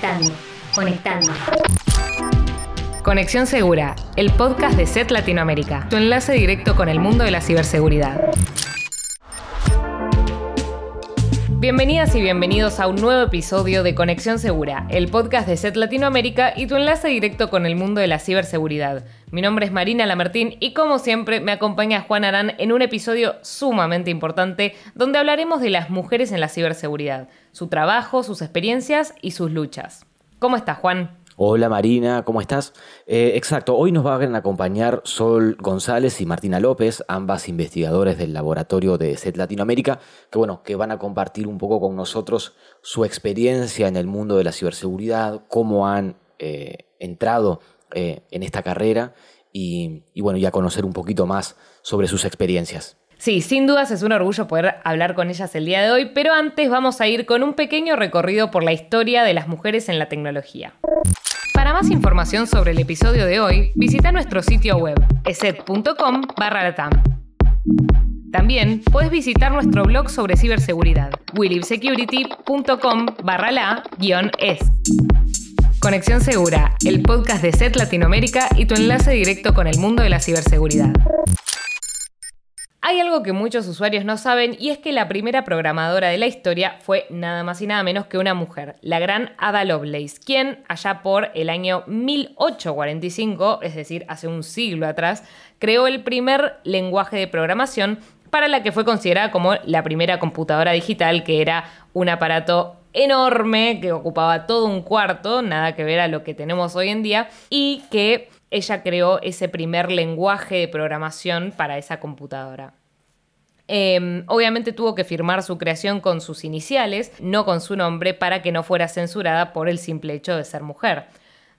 Conectando, conectando. Conexión Segura, el podcast de SET Latinoamérica, tu enlace directo con el mundo de la ciberseguridad. Bienvenidas y bienvenidos a un nuevo episodio de Conexión Segura, el podcast de SET Latinoamérica y tu enlace directo con el mundo de la ciberseguridad. Mi nombre es Marina Lamertín y como siempre me acompaña Juan Arán en un episodio sumamente importante donde hablaremos de las mujeres en la ciberseguridad, su trabajo, sus experiencias y sus luchas. ¿Cómo estás, Juan? Hola Marina, ¿cómo estás? Eh, exacto, hoy nos van a acompañar Sol González y Martina López, ambas investigadores del laboratorio de SET Latinoamérica, que bueno, que van a compartir un poco con nosotros su experiencia en el mundo de la ciberseguridad, cómo han eh, entrado eh, en esta carrera y, y bueno, ya conocer un poquito más sobre sus experiencias. Sí, sin dudas es un orgullo poder hablar con ellas el día de hoy, pero antes vamos a ir con un pequeño recorrido por la historia de las mujeres en la tecnología. Más información sobre el episodio de hoy, visita nuestro sitio web, eset.com barra También puedes visitar nuestro blog sobre ciberseguridad, willibsecurity.com barra la-es. Conexión Segura, el podcast de SET Latinoamérica y tu enlace directo con el mundo de la ciberseguridad. Hay algo que muchos usuarios no saben y es que la primera programadora de la historia fue nada más y nada menos que una mujer, la gran Ada Lovelace, quien allá por el año 1845, es decir, hace un siglo atrás, creó el primer lenguaje de programación para la que fue considerada como la primera computadora digital, que era un aparato enorme que ocupaba todo un cuarto, nada que ver a lo que tenemos hoy en día, y que ella creó ese primer lenguaje de programación para esa computadora. Em, obviamente tuvo que firmar su creación con sus iniciales, no con su nombre, para que no fuera censurada por el simple hecho de ser mujer.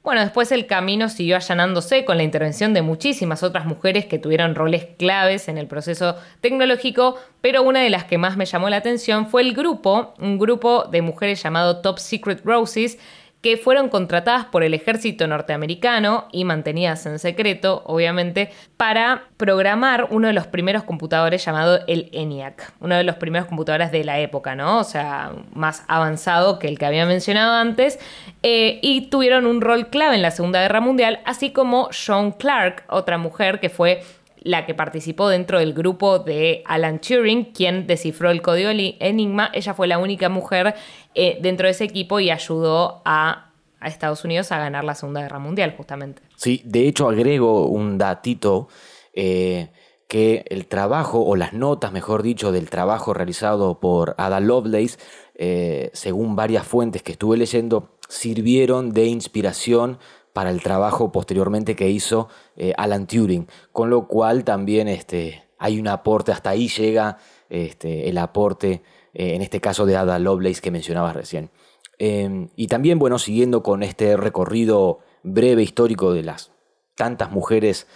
Bueno, después el camino siguió allanándose con la intervención de muchísimas otras mujeres que tuvieron roles claves en el proceso tecnológico, pero una de las que más me llamó la atención fue el grupo, un grupo de mujeres llamado Top Secret Roses, que fueron contratadas por el ejército norteamericano y mantenidas en secreto, obviamente, para programar uno de los primeros computadores llamado el ENIAC, uno de los primeros computadores de la época, ¿no? O sea, más avanzado que el que había mencionado antes, eh, y tuvieron un rol clave en la Segunda Guerra Mundial, así como Sean Clark, otra mujer que fue la que participó dentro del grupo de Alan Turing, quien descifró el código Enigma. Ella fue la única mujer eh, dentro de ese equipo y ayudó a, Estados Unidos a ganar la Segunda Guerra Mundial, justamente. Sí, de hecho agrego un datito. Eh, que el trabajo, o las notas, mejor dicho, del trabajo realizado por Ada Lovelace, eh, según varias fuentes que estuve leyendo, sirvieron de inspiración para el trabajo posteriormente que hizo Alan Turing, con lo cual también este, hay un aporte, hasta ahí llega este, el aporte, eh, en este caso de Ada Lovelace que mencionabas recién. Em, y también, bueno, siguiendo con este recorrido breve histórico de las tantas mujeres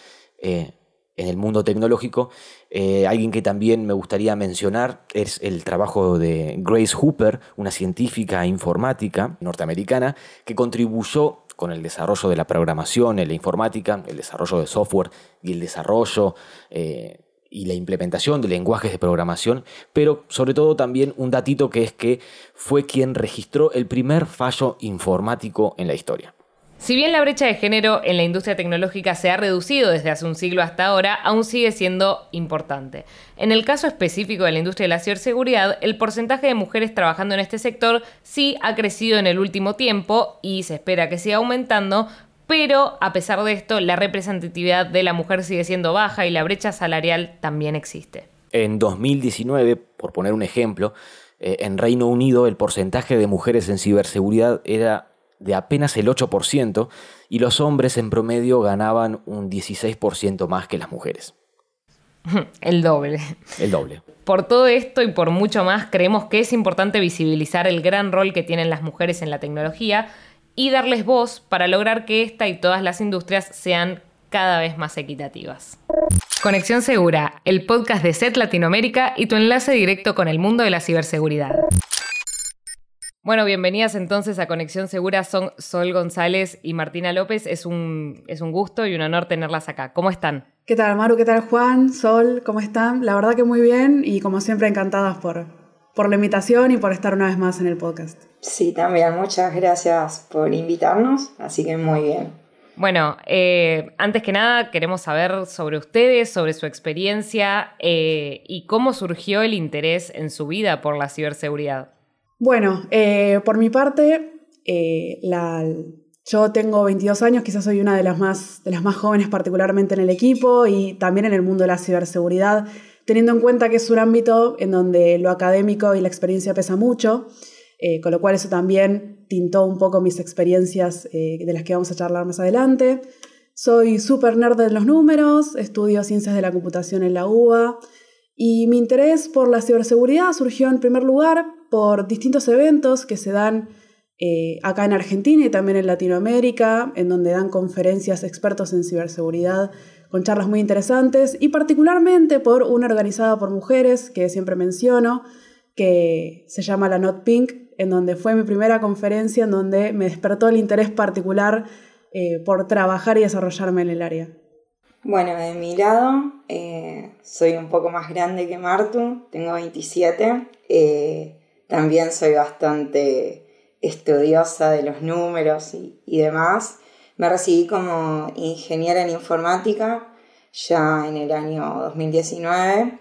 eh, en el mundo tecnológico, alguien que también me gustaría mencionar es el trabajo de Grace Hooper, una científica informática norteamericana que contribuyó con el desarrollo de la programación, en la informática, el desarrollo de software y el desarrollo eh, y la implementación de lenguajes de programación, pero sobre todo también un datito que es que fue quien registró el primer fallo informático en la historia. Si bien la brecha de género en la industria tecnológica se ha reducido desde hace un siglo hasta ahora, aún sigue siendo importante. En el caso específico de la industria de la ciberseguridad, el porcentaje de mujeres trabajando en este sector sí ha crecido en el último tiempo y se espera que siga aumentando, pero a pesar de esto, la representatividad de la mujer sigue siendo baja y la brecha salarial también existe. En 2019, por poner un ejemplo, eh, en Reino Unido el porcentaje de mujeres en ciberseguridad era de apenas el 8% y los hombres en promedio ganaban un 16% más que las mujeres. El doble. El doble. Por todo esto y por mucho más, creemos que es importante visibilizar el gran rol que tienen las mujeres en la tecnología y darles voz para lograr que esta y todas las industrias sean cada vez más equitativas. Conexión Segura, el podcast de SET Latinoamérica y tu enlace directo con el mundo de la ciberseguridad. Bueno, bienvenidas entonces a Conexión Segura. Son Sol González y Martina López. Es un, es un gusto y un honor tenerlas acá. ¿Cómo están? ¿Qué tal, Maru? ¿Qué tal, Juan? Sol, ¿cómo están? La verdad que muy bien y como siempre encantadas por, por la invitación y por estar una vez más en el podcast. Sí, también muchas gracias por invitarnos, así que muy bien. Bueno, eh, antes que nada queremos saber sobre ustedes, sobre su experiencia eh, y cómo surgió el interés en su vida por la ciberseguridad. Bueno, eh, por mi parte, yo tengo 22 años, quizás soy una de las, más, de las más jóvenes particularmente en el equipo y también en el mundo de la ciberseguridad, teniendo en cuenta que es un ámbito en donde lo académico y la experiencia pesa mucho. Eh, con lo cual eso también tintó un poco mis experiencias eh, de las que vamos a charlar más adelante. Soy súper nerd de los números, estudio ciencias de la computación en la UBA y mi interés por la ciberseguridad surgió en primer lugar por distintos eventos que se dan eh, acá en Argentina y también en Latinoamérica, en donde dan conferencias expertos en ciberseguridad con charlas muy interesantes y particularmente por una organizada por mujeres que siempre menciono, que se llama la Not Pink, en donde fue mi primera conferencia, en donde me despertó el interés particular eh, por trabajar y desarrollarme en el área. Bueno, de mi lado, eh, soy un poco más grande que Martu, tengo 27. Eh, también soy bastante estudiosa de los números y, y, demás. Me recibí como ingeniera en informática ya en el año 2019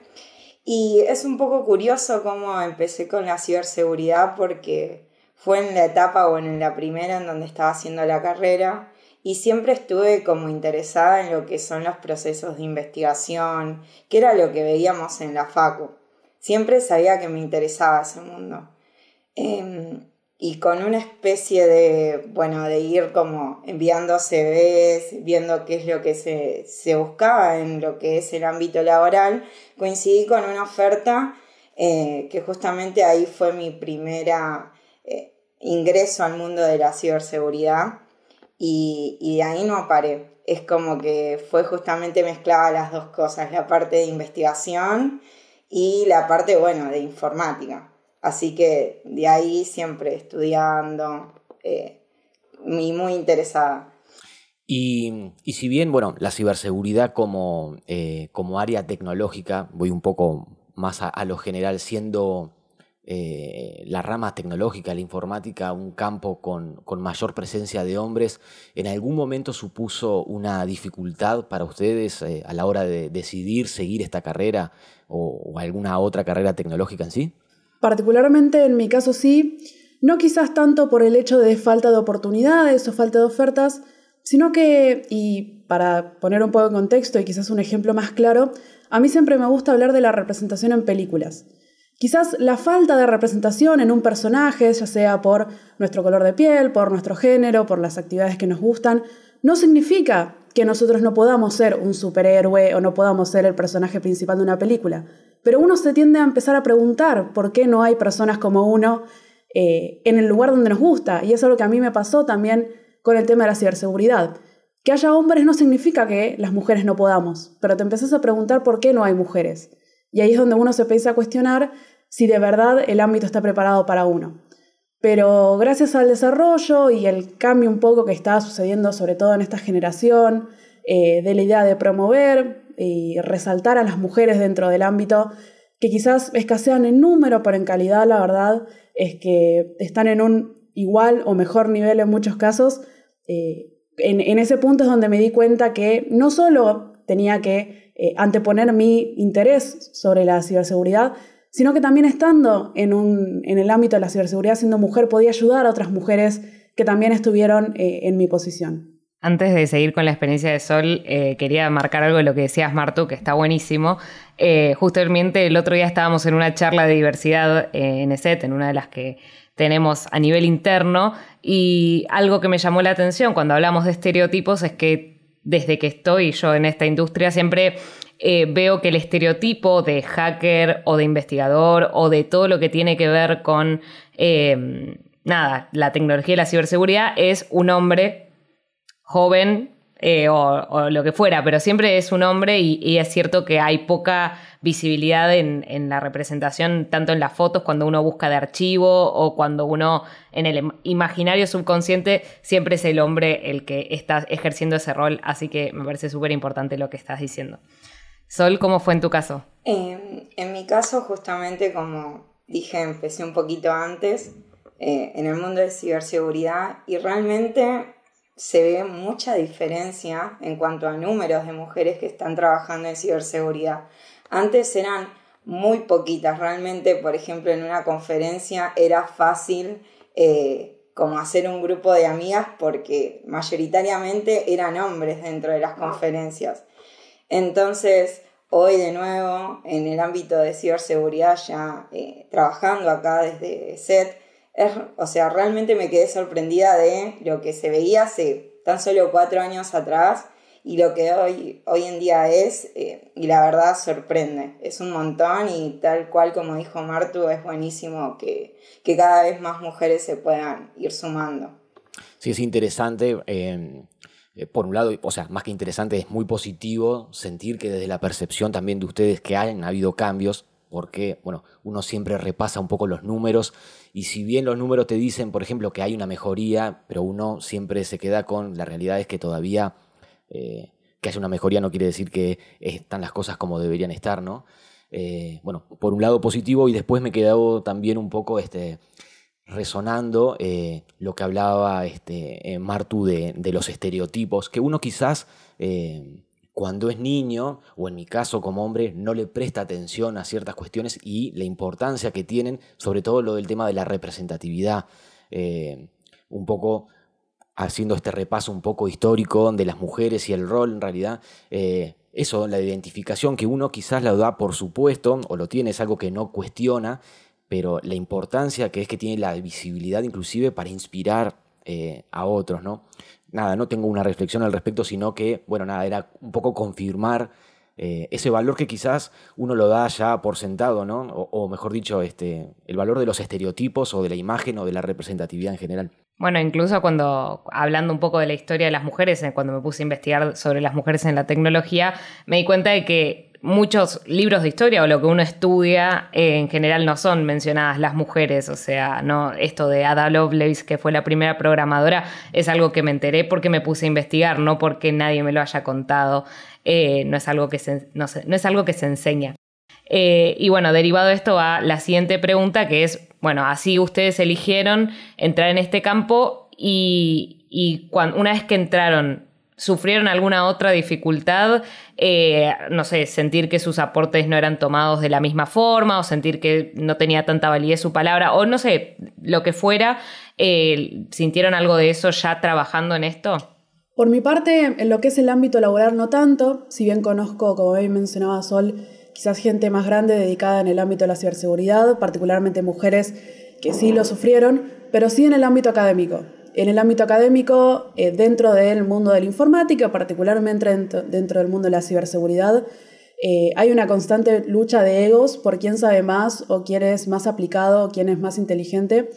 y es un poco curioso cómo empecé con la ciberseguridad porque fue en la etapa o en la primera en donde estaba haciendo la carrera y siempre estuve como interesada en lo que son los procesos de investigación, que era lo que veíamos en la FACU. Siempre sabía que me interesaba ese mundo. Em, y con una especie de, bueno, de ir como enviando CVs, viendo qué es lo que se, buscaba en lo que es el ámbito laboral, coincidí con una oferta eh, que justamente ahí fue mi primera eh, ingreso al mundo de la ciberseguridad y, y de ahí no paré. Es como que fue justamente mezclada las dos cosas, la parte de investigación y la parte, bueno, de informática. Así que de ahí siempre estudiando eh, y muy interesada. Y, si bien, bueno, la ciberseguridad como, eh, como área tecnológica, voy un poco más a, lo general, siendo eh, la rama tecnológica, la informática, un campo con, mayor presencia de hombres, ¿en algún momento supuso una dificultad para ustedes a la hora de decidir seguir esta carrera o alguna otra carrera tecnológica en sí? Particularmente en mi caso sí, no quizás tanto por el hecho de falta de oportunidades o falta de ofertas, sino que, y para poner un poco en contexto y quizás un ejemplo más claro, a mí siempre me gusta hablar de la representación en películas. Quizás la falta de representación en un personaje, ya sea por nuestro color de piel, por nuestro género, por las actividades que nos gustan, no significa que nosotros no podamos ser un superhéroe o no podamos ser el personaje principal de una película. Pero uno se tiende a empezar a preguntar por qué no hay personas como uno eh, en el lugar donde nos gusta. Y eso es lo que a mí me pasó también con el tema de la ciberseguridad. Que haya hombres no significa que las mujeres no podamos, pero te empezás a preguntar por qué no hay mujeres. Y ahí es donde uno se empieza a cuestionar si de verdad el ámbito está preparado para uno. Pero gracias al desarrollo y el cambio un poco que está sucediendo, sobre todo en esta generación, eh, de la idea de promover y resaltar a las mujeres dentro del ámbito que quizás escasean en número, pero en calidad la verdad es que están en un igual o mejor nivel en muchos casos. Eh, en, ese punto es donde me di cuenta que no solo tenía que eh, anteponer mi interés sobre la ciberseguridad, sino que también estando en, un, en el ámbito de la ciberseguridad siendo mujer podía ayudar a otras mujeres que también estuvieron eh, en mi posición. Antes de seguir con la experiencia de Sol, eh, quería marcar algo de lo que decías, Martu, que está buenísimo. Eh, justamente el otro día estábamos en una charla de diversidad en ESET, en una de las que tenemos a nivel interno, y algo que me llamó la atención cuando hablamos de estereotipos es que desde que estoy yo en esta industria siempre eh, veo que el estereotipo de hacker o de investigador o de todo lo que tiene que ver con, nada, la tecnología y la ciberseguridad es un hombre joven eh, o, lo que fuera, pero siempre es un hombre y, es cierto que hay poca visibilidad en, la representación, tanto en las fotos cuando uno busca de archivo o cuando uno en el imaginario subconsciente siempre es el hombre el que está ejerciendo ese rol, así que me parece súper importante lo que estás diciendo. Sol, ¿cómo fue en tu caso? en mi caso, justamente como dije, empecé un poquito antes eh, en el mundo de ciberseguridad y realmente se ve mucha diferencia en cuanto a números de mujeres que están trabajando en ciberseguridad. Antes eran muy poquitas, realmente, por ejemplo, en una conferencia era fácil eh, como hacer un grupo de amigas porque mayoritariamente eran hombres dentro de las conferencias. Entonces, hoy de nuevo, en el ámbito de ciberseguridad, ya eh, trabajando acá desde SET, o sea, realmente me quedé sorprendida de lo que se veía hace tan solo cuatro años atrás y lo que hoy, hoy en día es, eh, y la verdad sorprende, es un montón y tal cual como dijo Martu, es buenísimo que, cada vez más mujeres se puedan ir sumando. Sí, es interesante. Eh, eh, por un lado, o sea, más que interesante, es muy positivo sentir que desde la percepción también de ustedes que han habido cambios, porque, bueno, uno siempre repasa un poco los números y si bien los números te dicen, por ejemplo, que hay una mejoría, pero uno siempre se queda con la realidad es que todavía eh, que haya una mejoría no quiere decir que están las cosas como deberían estar, ¿no? Eh, bueno, por un lado positivo y después me he quedado también un poco este, resonando eh, lo que hablaba este, Martu de, los estereotipos, que uno quizás cuando es niño, o en mi caso como hombre, no le presta atención a ciertas cuestiones y la importancia que tienen, sobre todo lo del tema de la representatividad. un poco haciendo este repaso un poco histórico de las mujeres y el rol en realidad. Eh, eso, la identificación que uno quizás la da por supuesto, o lo tiene, es algo que no cuestiona, pero la importancia que es que tiene la visibilidad inclusive para inspirar eh, a otros, ¿no? Nada, no tengo una reflexión al respecto, sino que, bueno, nada, era un poco confirmar eh, ese valor que quizás uno lo da ya por sentado, ¿no? O, o, mejor dicho, este, el valor de los estereotipos o de la imagen o de la representatividad en general. Bueno, incluso cuando, hablando un poco de la historia de las mujeres, eh, cuando me puse a investigar sobre las mujeres en la tecnología, me di cuenta de que muchos libros de historia o lo que uno estudia eh, en general no son mencionadas las mujeres, o sea, no esto de Ada Lovelace que fue la primera programadora es algo que me enteré porque me puse a investigar, no porque nadie me lo haya contado, eh, no, es algo que se, no, es algo que se enseña. y bueno, derivado de esto va la siguiente pregunta que es bueno, así ustedes eligieron entrar en este campo y, una vez que entraron, ¿sufrieron alguna otra dificultad? Eh, no sé, sentir que sus aportes no eran tomados de la misma forma o sentir que no tenía tanta validez su palabra o no sé, lo que fuera, eh, ¿sintieron algo de eso ya trabajando en esto? Por mi parte, en lo que es el ámbito laboral no tanto, si bien conozco, como bien mencionaba Sol, quizás gente más grande dedicada en el ámbito de la ciberseguridad, particularmente mujeres que sí lo sufrieron, pero sí en el ámbito académico. En el ámbito académico, eh, dentro del mundo de la informática, particularmente dentro, del mundo de la ciberseguridad, eh, hay una constante lucha de egos por quién sabe más o quién es más aplicado o quién es más inteligente.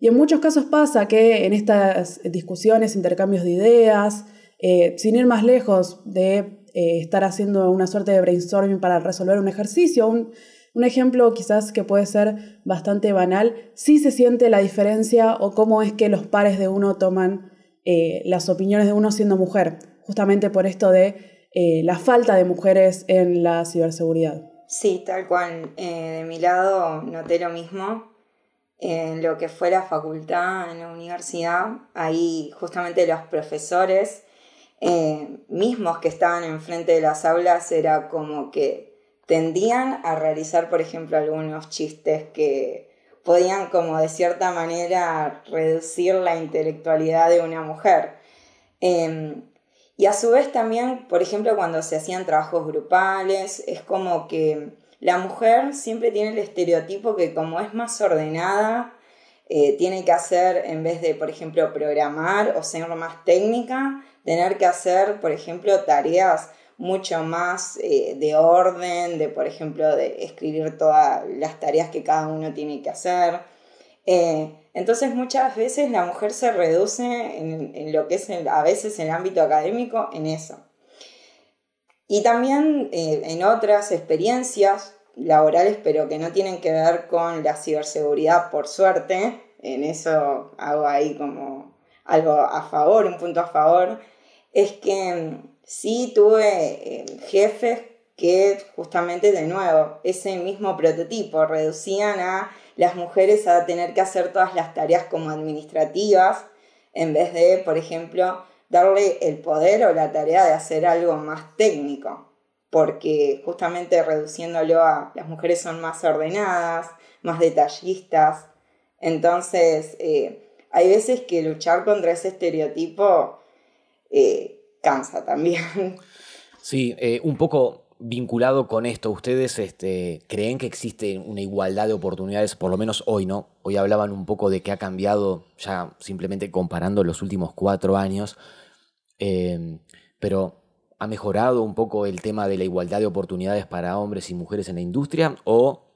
Y en muchos casos pasa que en estas discusiones, intercambios de ideas, eh, sin ir más lejos de eh, estar haciendo una suerte de brainstorming para resolver un ejercicio. Un, ejemplo quizás que puede ser bastante banal, sí se siente la diferencia o cómo es que los pares de uno toman eh, las opiniones de uno siendo mujer, justamente por esto de eh, la falta de mujeres en la ciberseguridad. Sí, tal cual. de mi lado noté lo mismo. En lo que fue la facultad, en la universidad, ahí justamente los profesores eh, mismos que estaban enfrente de las aulas era como que tendían a realizar, por ejemplo, algunos chistes que podían como de cierta manera reducir la intelectualidad de una mujer. Em, y a su vez también, por ejemplo, cuando se hacían trabajos grupales, es como que la mujer siempre tiene el estereotipo que como es más ordenada, eh, tiene que hacer, en vez de, por ejemplo, programar o ser más técnica, tener que hacer, por ejemplo, tareas mucho más eh, de orden, de, por ejemplo, de escribir todas las tareas que cada uno tiene que hacer. Eh, entonces muchas veces la mujer se reduce en, lo que es a veces el ámbito académico en eso. Y también eh, en otras experiencias laborales, pero que no tienen que ver con la ciberseguridad, por suerte, en eso hago ahí como algo a favor, un punto a favor, es que mm, sí tuve eh, jefes que justamente de nuevo ese mismo prototipo reducían a las mujeres a tener que hacer todas las tareas como administrativas en vez de, por ejemplo, darle el poder o la tarea de hacer algo más técnico, porque justamente reduciéndolo a las mujeres son más ordenadas, más detallistas, entonces eh, hay veces que luchar contra ese estereotipo eh, cansa también. Sí, eh, un poco vinculado con esto, ¿ustedes este, creen que existe una igualdad de oportunidades, por lo menos hoy, ¿no? Hoy hablaban un poco de que ha cambiado, ya simplemente comparando los últimos cuatro años, em, pero ¿ha mejorado un poco el tema de la igualdad de oportunidades para hombres y mujeres en la industria? ¿O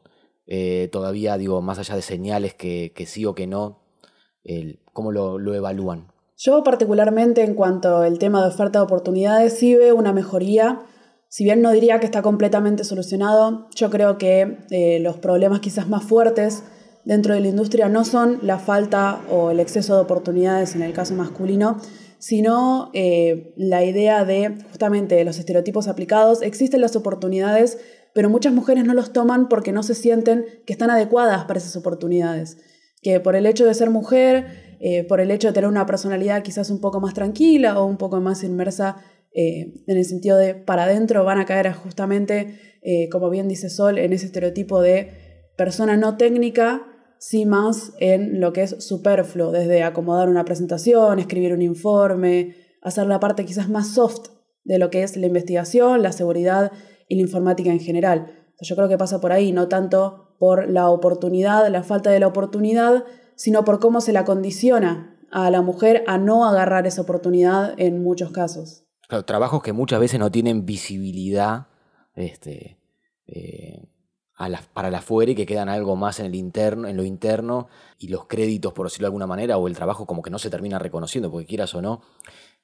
eh, todavía, digo, más allá de señales que, sí o que no, cómo lo, lo evalúan? Yo particularmente en cuanto al tema de oferta de oportunidades sí veo una mejoría si bien no diría que está completamente solucionado, yo creo que eh, los problemas quizás más fuertes dentro de la industria no son la falta o el exceso de oportunidades en el caso masculino, sino eh, la idea de justamente los estereotipos aplicados. Existen las oportunidades, pero muchas mujeres no los toman porque no se sienten que están adecuadas para esas oportunidades. Que por el hecho de ser mujer, eh, por el hecho de tener una personalidad quizás un poco más tranquila o un poco más inmersa eh, en el sentido de para adentro van a caer justamente, eh, como bien dice Sol, en ese estereotipo de persona no técnica, sí más en lo que es superfluo, desde acomodar una presentación, escribir un informe, hacer la parte quizás más soft de lo que es la investigación, la seguridad y la informática en general. Yo creo que pasa por ahí, no tanto por la oportunidad, la falta de la oportunidad, sino por cómo se la condiciona a la mujer a no agarrar esa oportunidad en muchos casos. Trabajos que muchas veces no tienen visibilidad este, eh, para la afuera y que quedan algo más en, el interno, en lo interno y los créditos, por decirlo de alguna manera, o el trabajo como que no se termina reconociendo, porque quieras o no,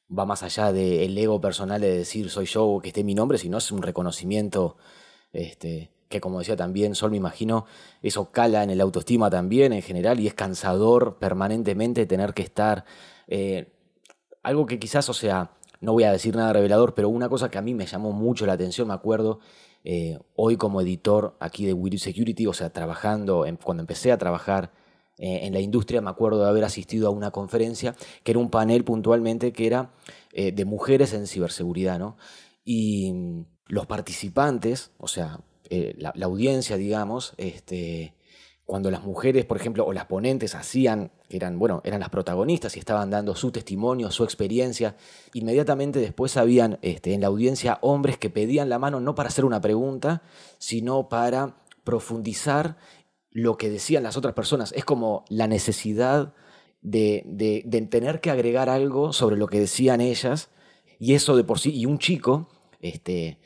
va más allá del ego personal de decir soy yo que esté mi nombre, sino es un reconocimiento este, que como decía también Sol, me imagino, eso cala en el autoestima también en general y es cansador permanentemente tener que estar... Eh, algo que quizás, o sea, no voy a decir nada revelador, pero una cosa que a mí me llamó mucho la atención, me acuerdo, eh, hoy como editor aquí de Wii Security, o sea, trabajando, cuando empecé a trabajar eh, en la industria, me acuerdo de haber asistido a una conferencia que era un panel puntualmente que era de mujeres en ciberseguridad, ¿no? Y los participantes, o sea, la, la, audiencia, digamos, este, cuando las mujeres, por ejemplo, o las ponentes hacían, que eran, bueno, eran las protagonistas y estaban dando su testimonio, su experiencia, inmediatamente después habían este, en la audiencia hombres que pedían la mano no para hacer una pregunta, sino para profundizar lo que decían las otras personas. Es como la necesidad de, de tener que agregar algo sobre lo que decían ellas, y eso de por sí, y un chico, este,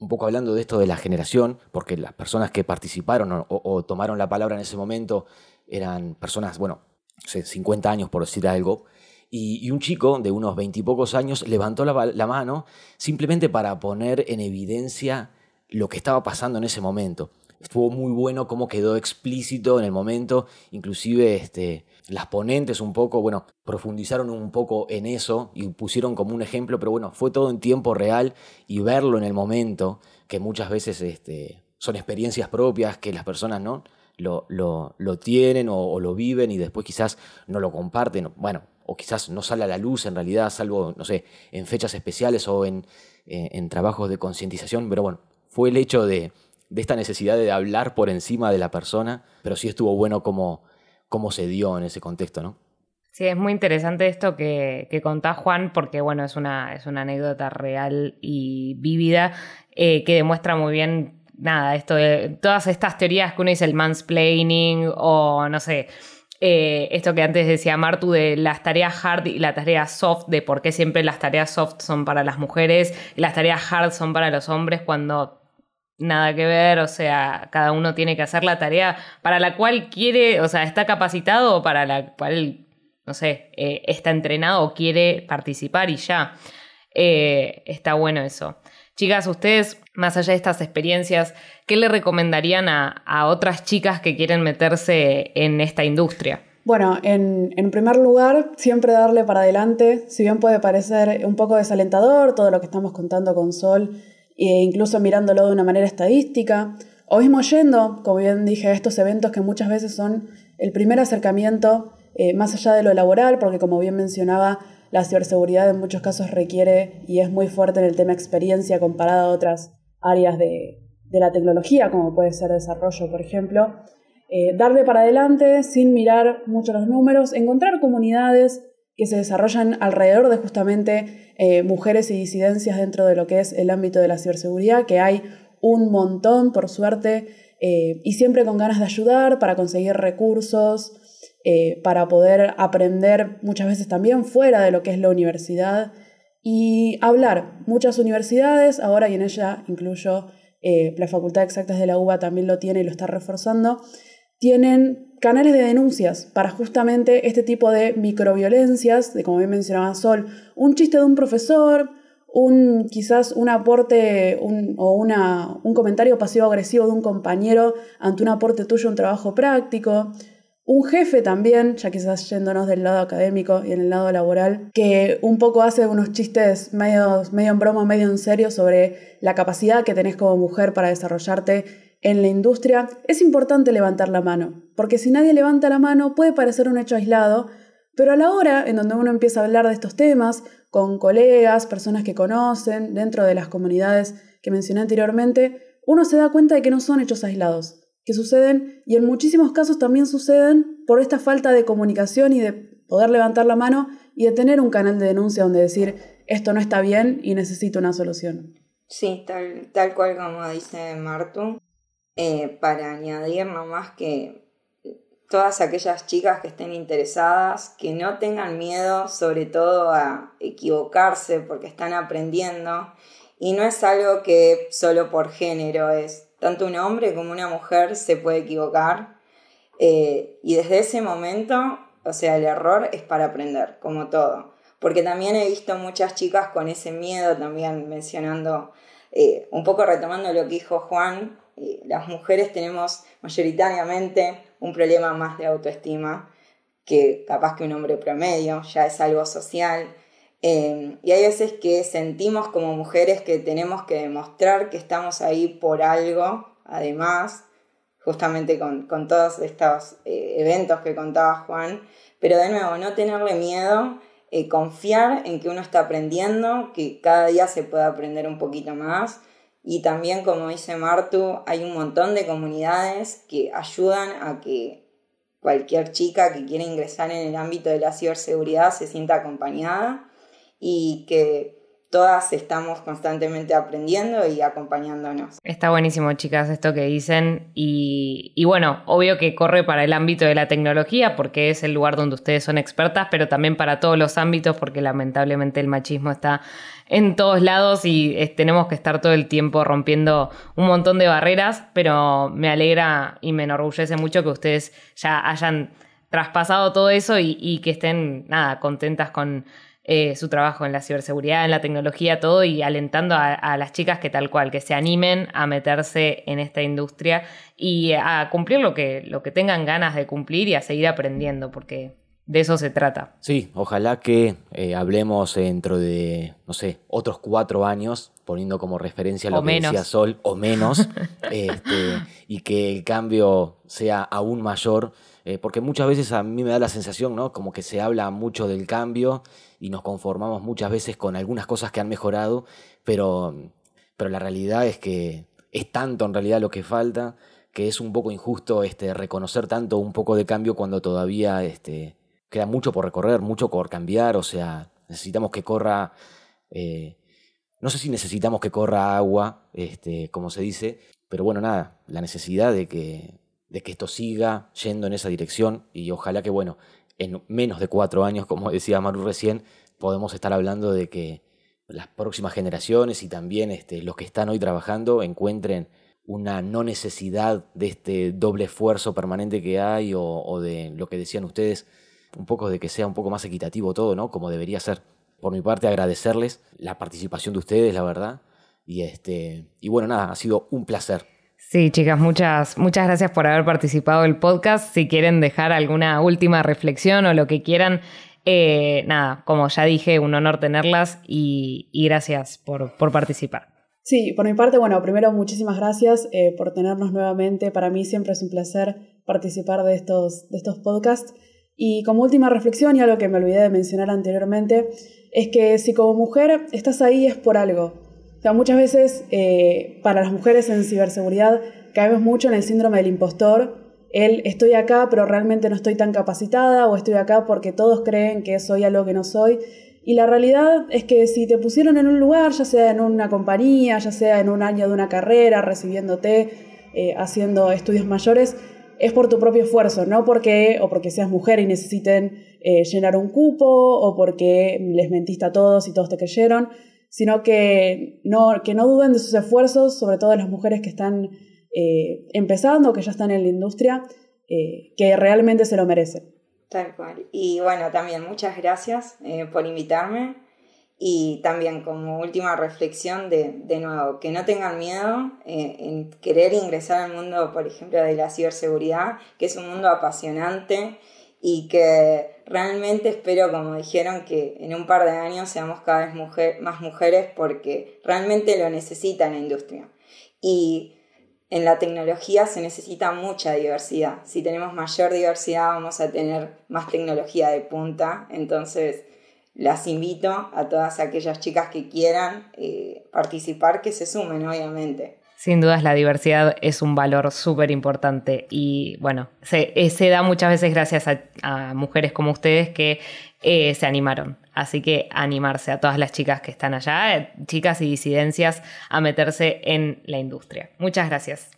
un poco hablando de esto de la generación, porque las personas que participaron o, tomaron la palabra en ese momento eran personas, bueno, 50 años por decir algo, y, un chico de unos veintipocos años levantó la, mano simplemente para poner en evidencia lo que estaba pasando en ese momento. Estuvo muy bueno cómo quedó explícito en el momento, inclusive este, las ponentes un poco, bueno, profundizaron un poco en eso y pusieron como un ejemplo, pero bueno, fue todo en tiempo real y verlo en el momento, que muchas veces este, son experiencias propias que las personas no lo, lo, tienen o, lo viven y después quizás no lo comparten, bueno, o quizás no sale a la luz en realidad, salvo, no sé, en fechas especiales o en, en, trabajos de concientización, pero bueno, fue el hecho de, de esta necesidad de hablar por encima de la persona, pero sí estuvo bueno como cómo se dio en ese contexto, ¿no? Sí, es muy interesante esto que, que contás, Juan, porque bueno, es una, es una anécdota real y vívida eh, que demuestra muy bien, nada, esto de todas estas teorías que uno dice el mansplaining o no sé, eh, esto que antes decía Martu de las tareas hard y las tareas soft, de por qué siempre las tareas soft son para las mujeres y las tareas hard son para los hombres cuando nada que ver, o sea, cada uno tiene que hacer la tarea para la cual quiere, o sea, está capacitado o para la cual, no sé, eh, está entrenado o quiere participar y ya. Eh, está bueno eso. Chicas, ustedes, más allá de estas experiencias, ¿qué le recomendarían a, otras chicas que quieren meterse en esta industria? Bueno, en, en, primer lugar, siempre darle para adelante, si bien puede parecer un poco desalentador todo lo que estamos contando con Sol e incluso mirándolo de una manera estadística, o mismo yendo, como bien dije, a estos eventos que muchas veces son el primer acercamiento eh, más allá de lo laboral, porque como bien mencionaba, la ciberseguridad en muchos casos requiere y es muy fuerte en el tema experiencia comparada a otras áreas de, la tecnología, como puede ser desarrollo, por ejemplo. Eh, darle para adelante sin mirar mucho los números, encontrar comunidades que se desarrollan alrededor de justamente eh, mujeres y disidencias dentro de lo que es el ámbito de la ciberseguridad, que hay un montón, por suerte, y siempre con ganas de ayudar para conseguir recursos, eh, para poder aprender muchas veces también fuera de lo que es la universidad y hablar. Muchas universidades, ahora y en ella incluyo eh, la Facultad de Exactas de la UBA también lo tiene y lo está reforzando, tienen canales de denuncias para justamente este tipo de microviolencias, de como bien mencionaba Sol, un chiste de un profesor, un, quizás un aporte o un comentario pasivo-agresivo de un compañero ante un aporte tuyo un trabajo práctico, un jefe también, ya quizás yéndonos del lado académico y en el lado laboral, que un poco hace unos chistes medio, medio en broma, medio en serio sobre la capacidad que tenés como mujer para desarrollarte en la industria, es importante levantar la mano, porque si nadie levanta la mano puede parecer un hecho aislado, pero a la hora en donde uno empieza a hablar de estos temas con colegas, personas que conocen, dentro de las comunidades que mencioné anteriormente, uno se da cuenta de que no son hechos aislados, que suceden y en muchísimos casos también suceden por esta falta de comunicación y de poder levantar la mano y de tener un canal de denuncia donde decir esto no está bien y necesito una solución. Sí, tal, tal cual como dice Martu. Eh, para añadir nomás que todas aquellas chicas que estén interesadas, que no tengan miedo sobre todo a equivocarse porque están aprendiendo y no es algo que solo por género es tanto un hombre como una mujer se puede equivocar. Eh, y desde ese momento, o sea, el error es para aprender, como todo. Porque también he visto muchas chicas con ese miedo, también mencionando, eh, un poco retomando lo que dijo Juan, eh, las mujeres tenemos mayoritariamente un problema más de autoestima que capaz que un hombre promedio, ya es algo social. Em, y hay veces que sentimos como mujeres que tenemos que demostrar que estamos ahí por algo, además, justamente con, todos estos eh, eventos que contaba Juan, pero de nuevo, no tenerle miedo, eh, confiar en que uno está aprendiendo, que cada día se puede aprender un poquito más. Y también, como dice Martu, hay un montón de comunidades que ayudan a que cualquier chica que quiera ingresar en el ámbito de la ciberseguridad se sienta acompañada y que todas estamos constantemente aprendiendo y acompañándonos. Está buenísimo, chicas, esto que dicen. Y, y, bueno, obvio que corre para el ámbito de la tecnología, porque es el lugar donde ustedes son expertas, pero también para todos los ámbitos, porque lamentablemente el machismo está en todos lados y eh, tenemos que estar todo el tiempo rompiendo un montón de barreras, pero me alegra y me enorgullece mucho que ustedes ya hayan traspasado todo eso y, y que estén, nada, contentas con eh, su trabajo en la ciberseguridad, en la tecnología, todo, y alentando a, las chicas que tal cual, que se animen a meterse en esta industria y a cumplir lo que, lo que tengan ganas de cumplir y a seguir aprendiendo, porque de eso se trata. Sí, ojalá que eh, hablemos dentro de, no sé, otros cuatro años, poniendo como referencia lo que decía Sol, o menos, este, y que el cambio sea aún mayor, eh, porque muchas veces a mí me da la sensación, ¿no? Como que se habla mucho del cambio y nos conformamos muchas veces con algunas cosas que han mejorado, pero, pero la realidad es que es tanto en realidad lo que falta que es un poco injusto este, reconocer tanto un poco de cambio cuando todavía este, queda mucho por recorrer, mucho por cambiar, o sea, necesitamos que corra, eh, no sé si necesitamos que corra agua, este, como se dice, pero bueno, nada, la necesidad de que, de que esto siga yendo en esa dirección y ojalá que, bueno, en menos de cuatro años, como decía Maru recién, podemos estar hablando de que las próximas generaciones y también este, los que están hoy trabajando encuentren una no necesidad de este doble esfuerzo permanente que hay o, de lo que decían ustedes, un poco de que sea un poco más equitativo todo, ¿no? Como debería ser. Por mi parte, agradecerles la participación de ustedes, la verdad. Y, este, y bueno, nada, ha sido un placer. Sí, chicas, muchas, muchas gracias por haber participado del podcast. Si quieren dejar alguna última reflexión o lo que quieran, eh, nada, como ya dije, un honor tenerlas y, gracias por, por participar. Sí, por mi parte, bueno, primero muchísimas gracias eh, por tenernos nuevamente. Para mí siempre es un placer participar de estos, de estos podcasts. Y como última reflexión, y algo que me olvidé de mencionar anteriormente, es que si como mujer estás ahí es por algo. Muchas veces eh, para las mujeres en ciberseguridad caemos mucho en el síndrome del impostor. El estoy acá pero realmente no estoy tan capacitada o estoy acá porque todos creen que soy algo que no soy. Y la realidad es que si te pusieron en un lugar, ya sea en una compañía, ya sea en un año de una carrera, recibiéndote, eh, haciendo estudios mayores, es por tu propio esfuerzo, no porque o porque seas mujer y necesiten eh, llenar un cupo o porque les mentiste a todos y todos te creyeron, sino que no, que no duden de sus esfuerzos, sobre todo las mujeres que están eh, empezando, que ya están en la industria, que realmente se lo merecen. Tal cual. Y bueno, también muchas gracias eh, por invitarme. Y también como última reflexión de, de nuevo, que no tengan miedo en querer ingresar al mundo, por ejemplo, de la ciberseguridad, que es un mundo apasionante y que realmente espero, como dijeron, que en un par de años seamos cada vez mujer, más mujeres porque realmente lo necesita la industria. Y en la tecnología se necesita mucha diversidad. Si tenemos mayor diversidad vamos a tener más tecnología de punta. Entonces las invito a todas aquellas chicas que quieran eh, participar que se sumen, obviamente. Sin dudas la diversidad es un valor súper importante y bueno, se, eh, se, da muchas veces gracias a, mujeres como ustedes que eh, se animaron. Así que animarse a todas las chicas que están allá, chicas y disidencias, a meterse en la industria. Muchas gracias.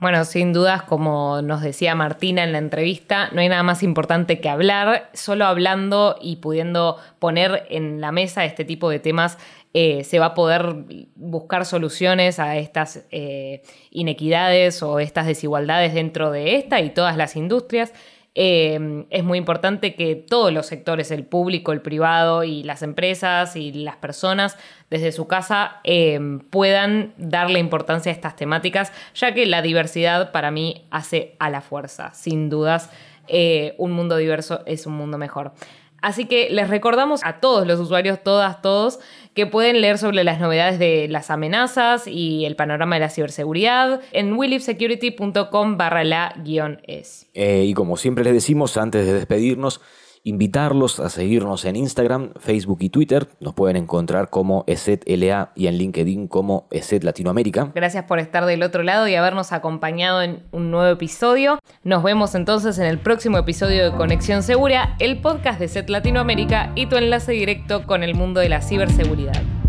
Bueno, sin dudas, como nos decía Martina en la entrevista, no hay nada más importante que hablar. Solo hablando y pudiendo poner en la mesa este tipo de temas eh, se va a poder buscar soluciones a estas eh, inequidades o estas desigualdades dentro de esta y todas las industrias. Em, es muy importante que todos los sectores, el público, el privado y las empresas y las personas desde su casa em, puedan darle importancia a estas temáticas, ya que la diversidad para mí hace a la fuerza. Sin dudas, eh, un mundo diverso es un mundo mejor. Así que les recordamos a todos los usuarios, todas, todos, que pueden leer sobre las novedades de las amenazas y el panorama de la ciberseguridad en willipsecurity.com barra la guion es. Eh, y como siempre les decimos, antes de despedirnos, invitarlos a seguirnos en Instagram, Facebook y Twitter. Nos pueden encontrar como ESETLA y en LinkedIn como ESET Latinoamérica. Gracias por estar del otro lado y habernos acompañado en un nuevo episodio. Nos vemos entonces en el próximo episodio de Conexión Segura, el podcast de ESET Latinoamérica y tu enlace directo con el mundo de la ciberseguridad.